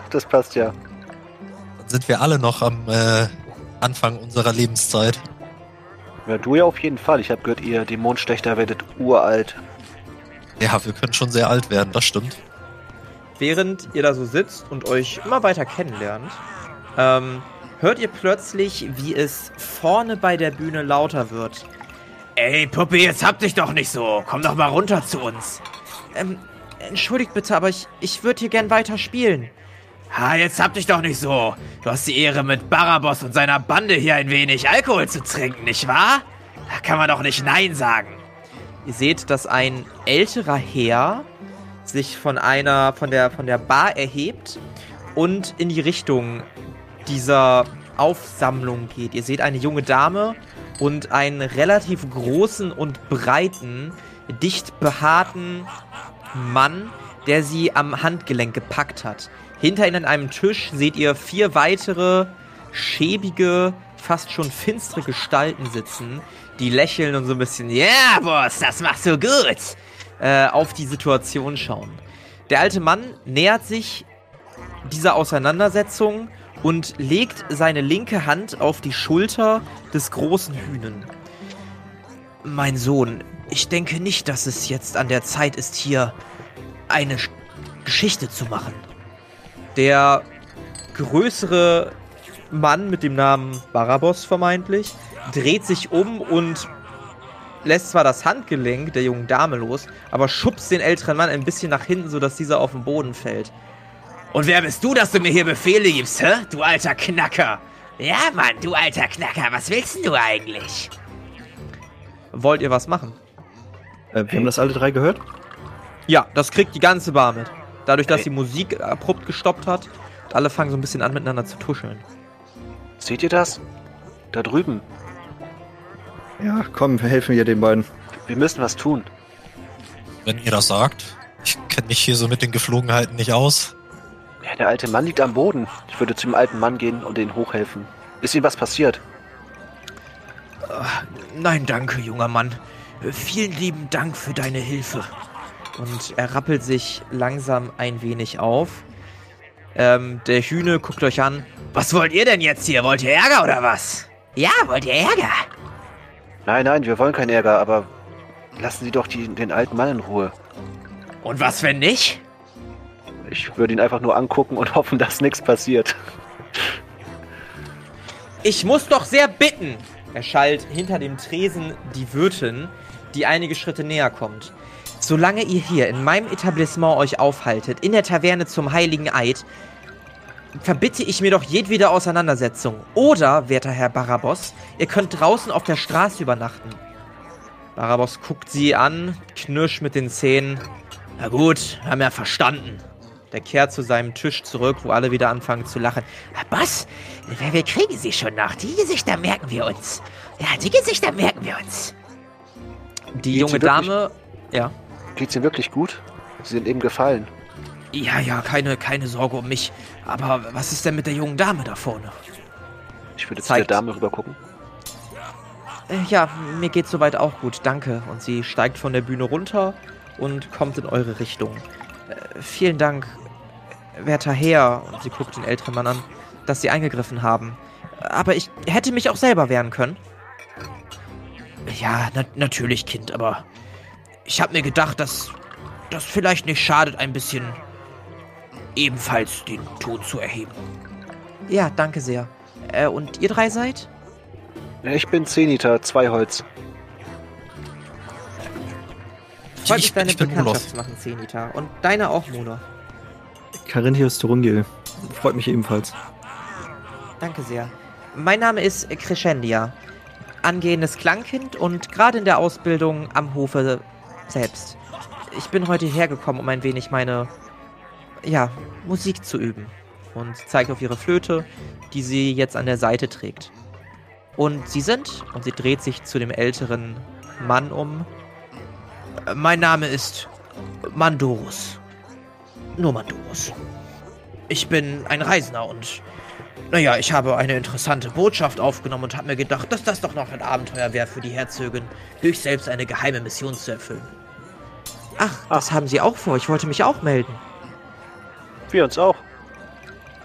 das passt ja. Dann sind wir alle noch am äh, Anfang unserer Lebenszeit. Ja, du ja auf jeden Fall. Ich habe gehört, ihr Dämonenschlechter werdet uralt. Ja, wir können schon sehr alt werden, das stimmt. Während ihr da so sitzt und euch immer weiter kennenlernt, ähm, hört ihr plötzlich, wie es vorne bei der Bühne lauter wird. Ey, Puppe, jetzt hab dich doch nicht so. Komm doch mal runter zu uns. Ähm, entschuldigt bitte, aber ich, ich würde hier gern weiter spielen. Ha, jetzt hab dich doch nicht so. Du hast die Ehre, mit Barabos und seiner Bande hier ein wenig Alkohol zu trinken, nicht wahr? Da kann man doch nicht Nein sagen. Ihr seht, dass ein älterer Herr sich von einer, von der, von der Bar erhebt und in die Richtung dieser Aufsammlung geht. Ihr seht eine junge Dame und einen relativ großen und breiten, dicht behaarten Mann, der sie am Handgelenk gepackt hat. Hinter ihnen an einem Tisch seht ihr vier weitere schäbige, fast schon finstere Gestalten sitzen, die lächeln und so ein bisschen, ja, yeah, Boss, das machst du gut, äh, auf die Situation schauen. Der alte Mann nähert sich dieser Auseinandersetzung und legt seine linke Hand auf die Schulter des großen Hühnen. Mein Sohn, ich denke nicht, dass es jetzt an der Zeit ist, hier eine Sch- Geschichte zu machen. Der größere Mann mit dem Namen Barabos vermeintlich dreht sich um und lässt zwar das Handgelenk der jungen Dame los, aber schubst den älteren Mann ein bisschen nach hinten, sodass dieser auf den Boden fällt. Und wer bist du, dass du mir hier Befehle gibst, hä? Du alter Knacker. Ja, Mann, du alter Knacker, was willst denn du eigentlich? Wollt ihr was machen? Äh, wir haben das alle drei gehört? Ja, das kriegt die ganze Bar mit. Dadurch, dass die Musik abrupt gestoppt hat, und alle fangen so ein bisschen an miteinander zu tuscheln. Seht ihr das? Da drüben. Ja, komm, wir helfen hier den beiden. Wir müssen was tun. Wenn ihr das sagt. Ich kenne mich hier so mit den Geflogenheiten nicht aus. Ja, der alte Mann liegt am Boden. Ich würde zu dem alten Mann gehen und ihn hochhelfen. Ist ihm was passiert? Nein, danke, junger Mann. Vielen lieben Dank für deine Hilfe. Und er rappelt sich langsam ein wenig auf. Ähm, der Hühne guckt euch an. Was wollt ihr denn jetzt hier? Wollt ihr Ärger oder was? Ja, wollt ihr Ärger? Nein, nein, wir wollen keinen Ärger, aber lassen Sie doch die, den alten Mann in Ruhe. Und was, wenn nicht? Ich würde ihn einfach nur angucken und hoffen, dass nichts passiert. Ich muss doch sehr bitten, erschallt hinter dem Tresen die Wirtin, die einige Schritte näher kommt. Solange ihr hier in meinem Etablissement euch aufhaltet, in der Taverne zum Heiligen Eid, verbitte ich mir doch jedwede Auseinandersetzung. Oder, werter Herr Barabos, ihr könnt draußen auf der Straße übernachten. Barabos guckt sie an, knirscht mit den Zähnen. Na gut, haben wir verstanden. Der kehrt zu seinem Tisch zurück, wo alle wieder anfangen zu lachen. Was? Wir, kriegen sie schon noch. Die Gesichter merken wir uns. Ja, die Gesichter merken wir uns. Die Geht's junge Dame. Ja. Geht's Ihnen wirklich gut? Sie sind eben gefallen. Ja, ja, keine, keine Sorge um mich. Aber was ist denn mit der jungen Dame da vorne? Ich würde zu der Dame rüber gucken. Äh, Ja, mir geht's soweit auch gut, danke. Und sie steigt von der Bühne runter und kommt in eure Richtung. Vielen Dank, werter Herr, und sie guckt den älteren Mann an, dass sie eingegriffen haben. Aber ich hätte mich auch selber wehren können. Ja, na, natürlich, Kind, aber ich habe mir gedacht, dass das vielleicht nicht schadet, ein bisschen ebenfalls den Ton zu erheben. Ja, danke sehr. Äh, und ihr drei seid? Ich bin Zeniter, zwei Holz. Freut Ich- mich, deine Bekanntschaft zu machen, Zenita. Und deine auch, Mona. Carinthius Turungil. Freut mich ebenfalls. Danke sehr. Mein Name ist Crescendia. Angehendes Klangkind und gerade in der Ausbildung am Hofe selbst. Ich bin heute hergekommen, um ein wenig meine, ja, Musik zu üben. Und zeigt auf ihre Flöte, die sie jetzt an der Seite trägt. Und sie sind, und sie dreht sich zu dem älteren Mann um, Mein Name ist Mandorus. Nur Mandorus. Ich bin ein Reisender und, naja, ich habe eine interessante Botschaft aufgenommen und habe mir gedacht, dass das doch noch ein Abenteuer wäre für die Herzögin, durch selbst eine geheime Mission zu erfüllen. ach, das haben sie auch vor. Ich wollte mich auch melden. Wir uns auch.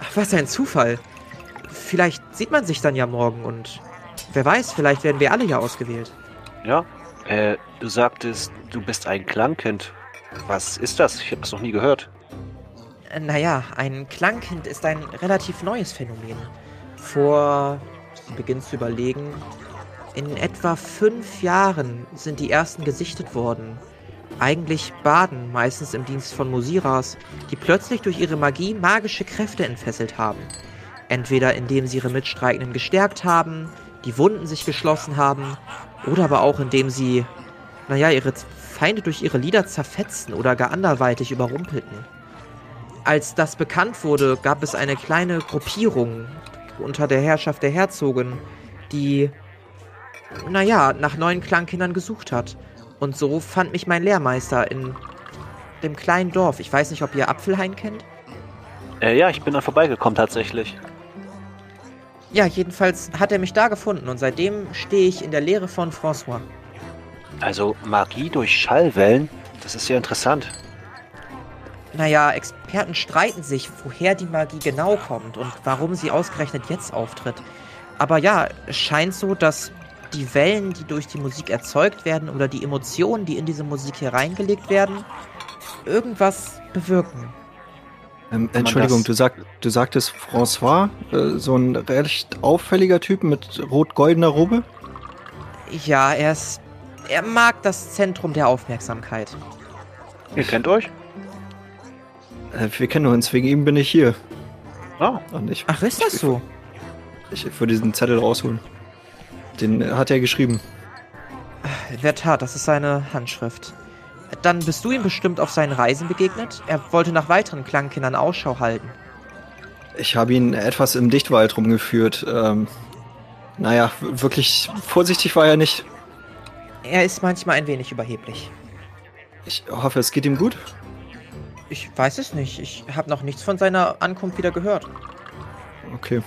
Ach, was ein Zufall. Vielleicht sieht man sich dann ja morgen und wer weiß, vielleicht werden wir alle ja ausgewählt. Ja. Äh, du sagtest, du bist ein Klangkind. Was ist das? Ich habe das noch nie gehört. Äh, Naja, ein Klangkind ist ein relativ neues Phänomen. Vor, sie beginnt zu überlegen, in etwa fünf Jahren sind die ersten gesichtet worden. Eigentlich Baden, meistens im Dienst von Musiras, die plötzlich durch ihre Magie magische Kräfte entfesselt haben. Entweder indem sie ihre Mitstreitenden gestärkt haben, die Wunden sich geschlossen haben, oder aber auch indem sie, naja, ihre Feinde durch ihre Lieder zerfetzten oder gar anderweitig überrumpelten. Als das bekannt wurde, gab es eine kleine Gruppierung unter der Herrschaft der Herzogin, die, naja, nach neuen Klangkindern gesucht hat. Und so fand mich mein Lehrmeister in dem kleinen Dorf. Ich weiß nicht, ob ihr Apfelhain kennt. Äh, ja, ich bin da vorbeigekommen tatsächlich. Ja, jedenfalls hat er mich da gefunden und seitdem stehe ich in der Lehre von François. Also Magie durch Schallwellen, das ist ja interessant. Naja, Experten streiten sich, woher die Magie genau kommt und warum sie ausgerechnet jetzt auftritt. Aber ja, es scheint so, dass die Wellen, die durch die Musik erzeugt werden oder die Emotionen, die in diese Musik hereingelegt werden, irgendwas bewirken. Ähm, Entschuldigung, du, sag, du sagtest François, äh, so ein recht auffälliger Typ mit rot-goldener Robe? Ja, er ist. Er mag das Zentrum der Aufmerksamkeit. Ihr kennt euch? Äh, wir kennen uns, wegen ihm bin ich hier. Ah, Und ich, Ach, ist das so? ich würde diesen Zettel rausholen. Den äh, hat er geschrieben. In der Tat, das ist seine Handschrift. Dann bist du ihm bestimmt auf seinen Reisen begegnet? Er wollte nach weiteren Klangkindern Ausschau halten. Ich habe ihn etwas im Dichtwald rumgeführt. Ähm, naja, wirklich vorsichtig war er nicht. Er ist manchmal ein wenig überheblich. Ich hoffe, es geht ihm gut. Ich weiß es nicht. Ich habe noch nichts von seiner Ankunft wieder gehört. Okay.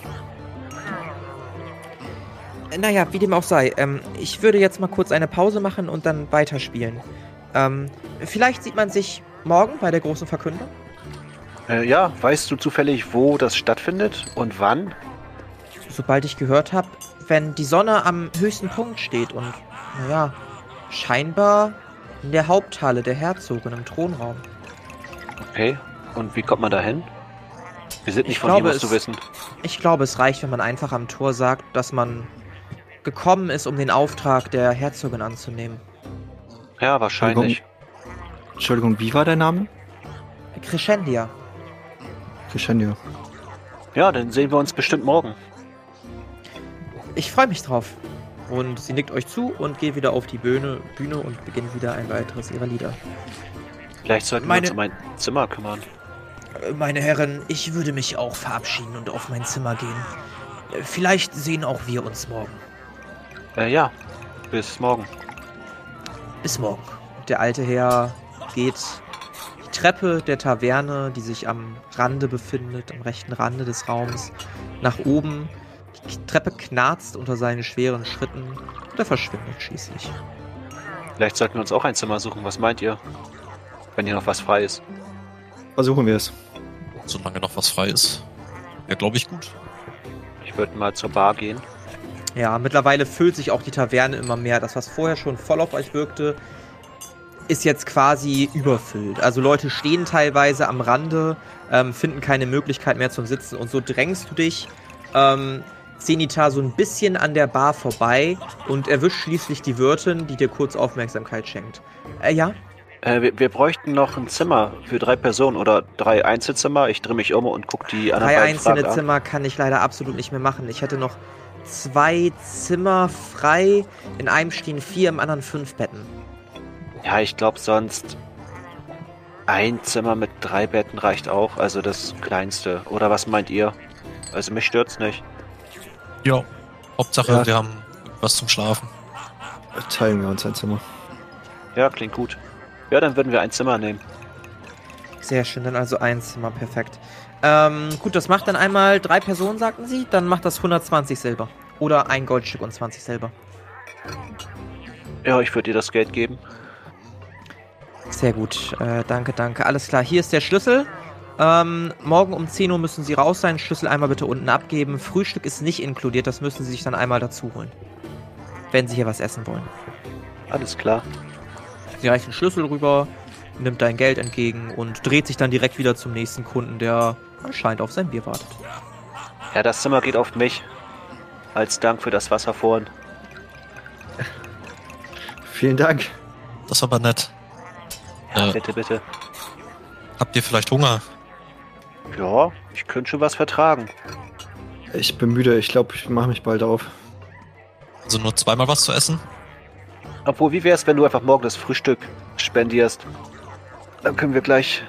Naja, wie dem auch sei. Ähm, ich würde jetzt mal kurz eine Pause machen und dann weiterspielen. Ähm, vielleicht sieht man sich morgen bei der großen Verkündung. äh, ja, weißt du zufällig, wo das stattfindet und wann? Sobald ich gehört habe, wenn die Sonne am höchsten Punkt steht und, naja, scheinbar in der Haupthalle der Herzogin im Thronraum. Okay. Und wie kommt man da hin? Wir sind nicht Ich von glaube, ihm was zu es- wissen. Ich glaube, es reicht, wenn man einfach am Tor sagt, dass man gekommen ist, um den Auftrag der Herzogin anzunehmen. Ja, wahrscheinlich. Entschuldigung, wie war dein Name? Crescendia. Crescendio. Ja, dann sehen wir uns bestimmt morgen. Ich freue mich drauf. Und sie nickt euch zu und geht wieder auf die Bühne, Bühne und beginnt wieder ein weiteres ihrer Lieder. Vielleicht sollten Meine- wir uns um mein Zimmer kümmern. Äh, Meine Herren, ich würde mich auch verabschieden und auf mein Zimmer gehen. Äh, Vielleicht sehen auch wir uns morgen. Äh, ja. Bis morgen. Bis morgen. Der alte Herr geht die Treppe der Taverne, die sich am Rande befindet, am rechten Rande des Raums, nach oben. Die Treppe knarzt unter seinen schweren Schritten und er verschwindet schließlich. Vielleicht sollten wir uns auch ein Zimmer suchen. Was meint ihr? Wenn hier noch was frei ist. Versuchen wir es. Solange noch was frei ist. Ja, glaube ich gut. Ich würde mal zur Bar gehen. Ja, mittlerweile füllt sich auch die Taverne immer mehr. Das, was vorher schon voll auf euch wirkte, ist jetzt quasi überfüllt. Also Leute stehen teilweise am Rande, ähm, finden keine Möglichkeit mehr zum Sitzen und so drängst du dich, ähm, Zenita so ein bisschen an der Bar vorbei und erwischt schließlich die Wirtin, die dir kurz Aufmerksamkeit schenkt. Äh, ja? Äh, wir, wir bräuchten noch ein Zimmer für drei Personen oder drei Einzelzimmer. Ich drehe mich um und gucke die anderen Drei beiden einzelne an. Zimmer kann ich leider absolut nicht mehr machen. Ich hätte noch zwei Zimmer frei. In einem stehen vier, im anderen fünf Betten. Ja, ich glaube sonst ein Zimmer mit drei Betten reicht auch. Also das kleinste. Oder was meint ihr? Also mich stört's nicht. Ja. Hauptsache, Ja. wir haben was zum Schlafen. Teilen wir uns ein Zimmer. Ja, klingt gut. Ja, dann würden wir ein Zimmer nehmen. Sehr schön, dann also ein Zimmer, perfekt. Ähm, gut, das macht dann einmal drei Personen, sagten sie. Dann macht das 120 Silber. Oder ein Goldstück und 20 Silber. Ja, ich würde dir das Geld geben. Sehr gut, äh, danke, danke. Alles klar, hier ist der Schlüssel. Ähm, morgen um 10 Uhr müssen Sie raus sein. Schlüssel einmal bitte unten abgeben. Frühstück ist nicht inkludiert, das müssen Sie sich dann einmal dazu holen. Wenn Sie hier was essen wollen. Alles klar. Sie reicht den Schlüssel rüber, nimmt dein Geld entgegen und dreht sich dann direkt wieder zum nächsten Kunden, der anscheinend auf sein Bier wartet. Ja, das Zimmer geht auf mich. Als Dank für das Wasser vorhin. Vielen Dank. Das ist aber nett. Ja, Äh. bitte, bitte. Habt ihr vielleicht Hunger? Ja, ich könnte schon was vertragen. Ich bin müde. Ich glaube, ich mache mich bald auf. Also nur zweimal was zu essen? Obwohl, wie wär's, wenn du einfach morgen das Frühstück spendierst? Dann können wir gleich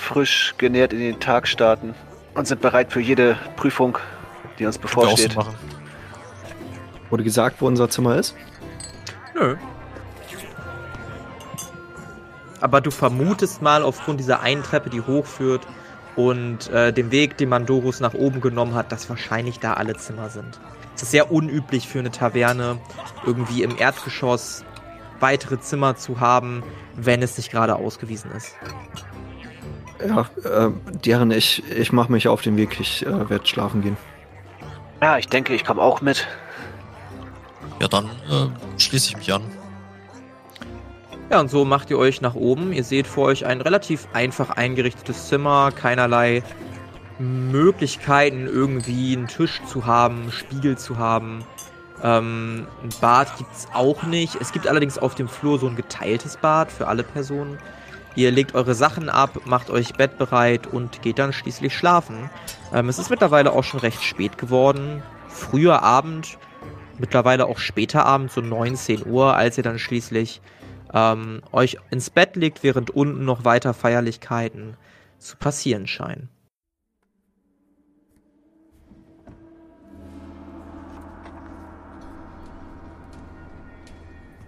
frisch genährt in den Tag starten und sind bereit für jede Prüfung, die uns bevorsteht. Wurde gesagt, wo unser Zimmer ist? Nö. Aber du vermutest mal aufgrund dieser einen Treppe, die hochführt und äh, dem Weg, den Mandorus nach oben genommen hat, dass wahrscheinlich da alle Zimmer sind. Es ist sehr unüblich für eine Taverne, irgendwie im Erdgeschoss weitere Zimmer zu haben, wenn es nicht gerade ausgewiesen ist. Ja, äh, deren, ich, ich mache mich auf den Weg. Ich äh, werde schlafen gehen. Ja, ich denke, ich komme auch mit. Ja, dann äh, schließe ich mich an. Ja, und so macht ihr euch nach oben. Ihr seht vor euch ein relativ einfach eingerichtetes Zimmer, keinerlei Möglichkeiten, irgendwie einen Tisch zu haben, Spiegel zu haben. Ähm, ein Bad gibt es auch nicht. Es gibt allerdings auf dem Flur so ein geteiltes Bad für alle Personen. Ihr legt eure Sachen ab, macht euch bettbereit und geht dann schließlich schlafen. Ähm, es ist mittlerweile auch schon recht spät geworden. Früher Abend, mittlerweile auch später Abend, so 19 Uhr, als ihr dann schließlich ähm, euch ins Bett legt, während unten noch weiter Feierlichkeiten zu passieren scheinen.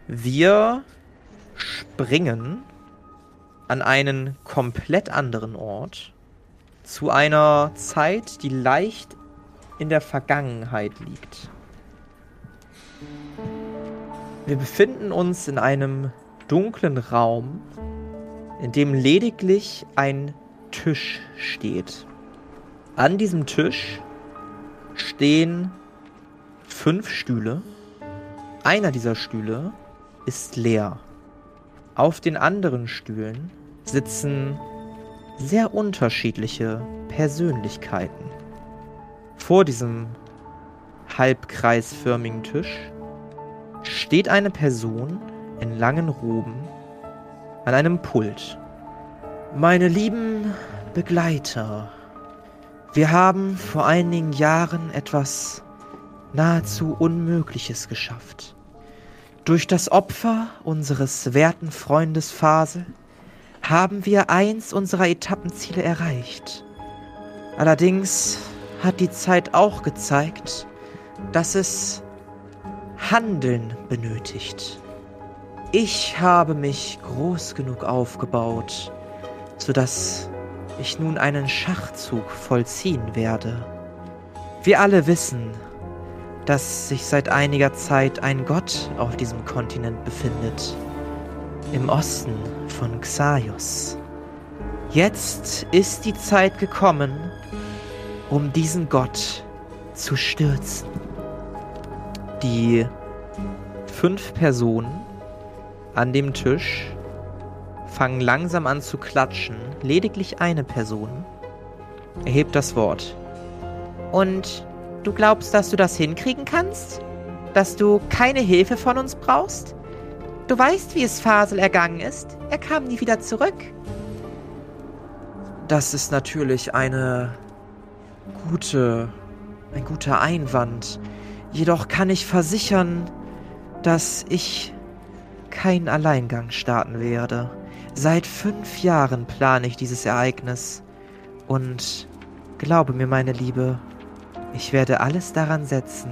Wir springen an einen komplett anderen Ort zu einer Zeit, die leicht in der Vergangenheit liegt. Wir befinden uns in einem dunklen Raum, in dem lediglich ein Tisch steht. An diesem Tisch stehen fünf Stühle. Einer dieser Stühle ist leer. Auf den anderen Stühlen sitzen sehr unterschiedliche Persönlichkeiten. Vor diesem halbkreisförmigen Tisch steht eine Person in langen Roben an einem Pult. Meine lieben Begleiter, wir haben vor einigen Jahren etwas nahezu Unmögliches geschafft. Durch das Opfer unseres werten Freundes Fasel haben wir eins unserer Etappenziele erreicht. Allerdings hat die Zeit auch gezeigt, dass es Handeln benötigt. Ich habe mich groß genug aufgebaut, sodass ich nun einen Schachzug vollziehen werde. Wir alle wissen, dass sich seit einiger Zeit ein Gott auf diesem Kontinent befindet. Im Osten von Xaios. Jetzt ist die Zeit gekommen, um diesen Gott zu stürzen. Die fünf Personen an dem Tisch fangen langsam an zu klatschen. Lediglich eine Person erhebt das Wort. Und Du glaubst, dass du das hinkriegen kannst? Dass du keine Hilfe von uns brauchst? Du weißt, wie es Fasel ergangen ist. Er kam nie wieder zurück. Das ist natürlich eine gute, ein guter Einwand. Jedoch kann ich versichern, dass ich keinen Alleingang starten werde. Seit fünf Jahren plane ich dieses Ereignis. Und glaube mir, meine Liebe, ich werde alles daran setzen,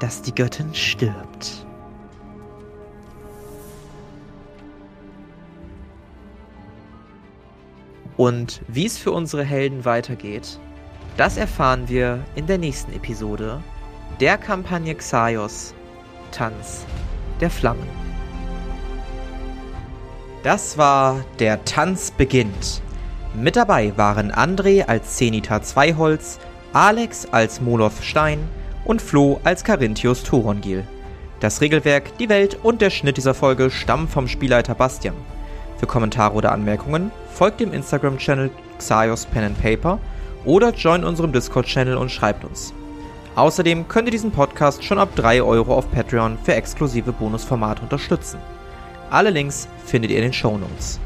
dass die Göttin stirbt. Und wie es für unsere Helden weitergeht, das erfahren wir in der nächsten Episode der Kampagne Xaios Tanz der Flammen. Das war Der Tanz beginnt. Mit dabei waren André als Zenita Zweiholz, Alex als Moloth Stein und Flo als Carinthius Thorongil. Das Regelwerk, die Welt und der Schnitt dieser Folge stammen vom Spielleiter Bastian. Für Kommentare oder Anmerkungen folgt dem Instagram-Channel Xaios Pen and Paper oder join unserem Discord-Channel und schreibt uns. Außerdem könnt ihr diesen Podcast schon ab 3 Euro auf Patreon für exklusive Bonusformate unterstützen. Alle Links findet ihr in den Show Notes.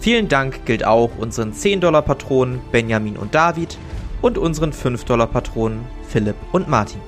Vielen Dank gilt auch unseren 10-Dollar-Patronen Benjamin und David und unseren 5-Dollar-Patronen Philipp und Martin.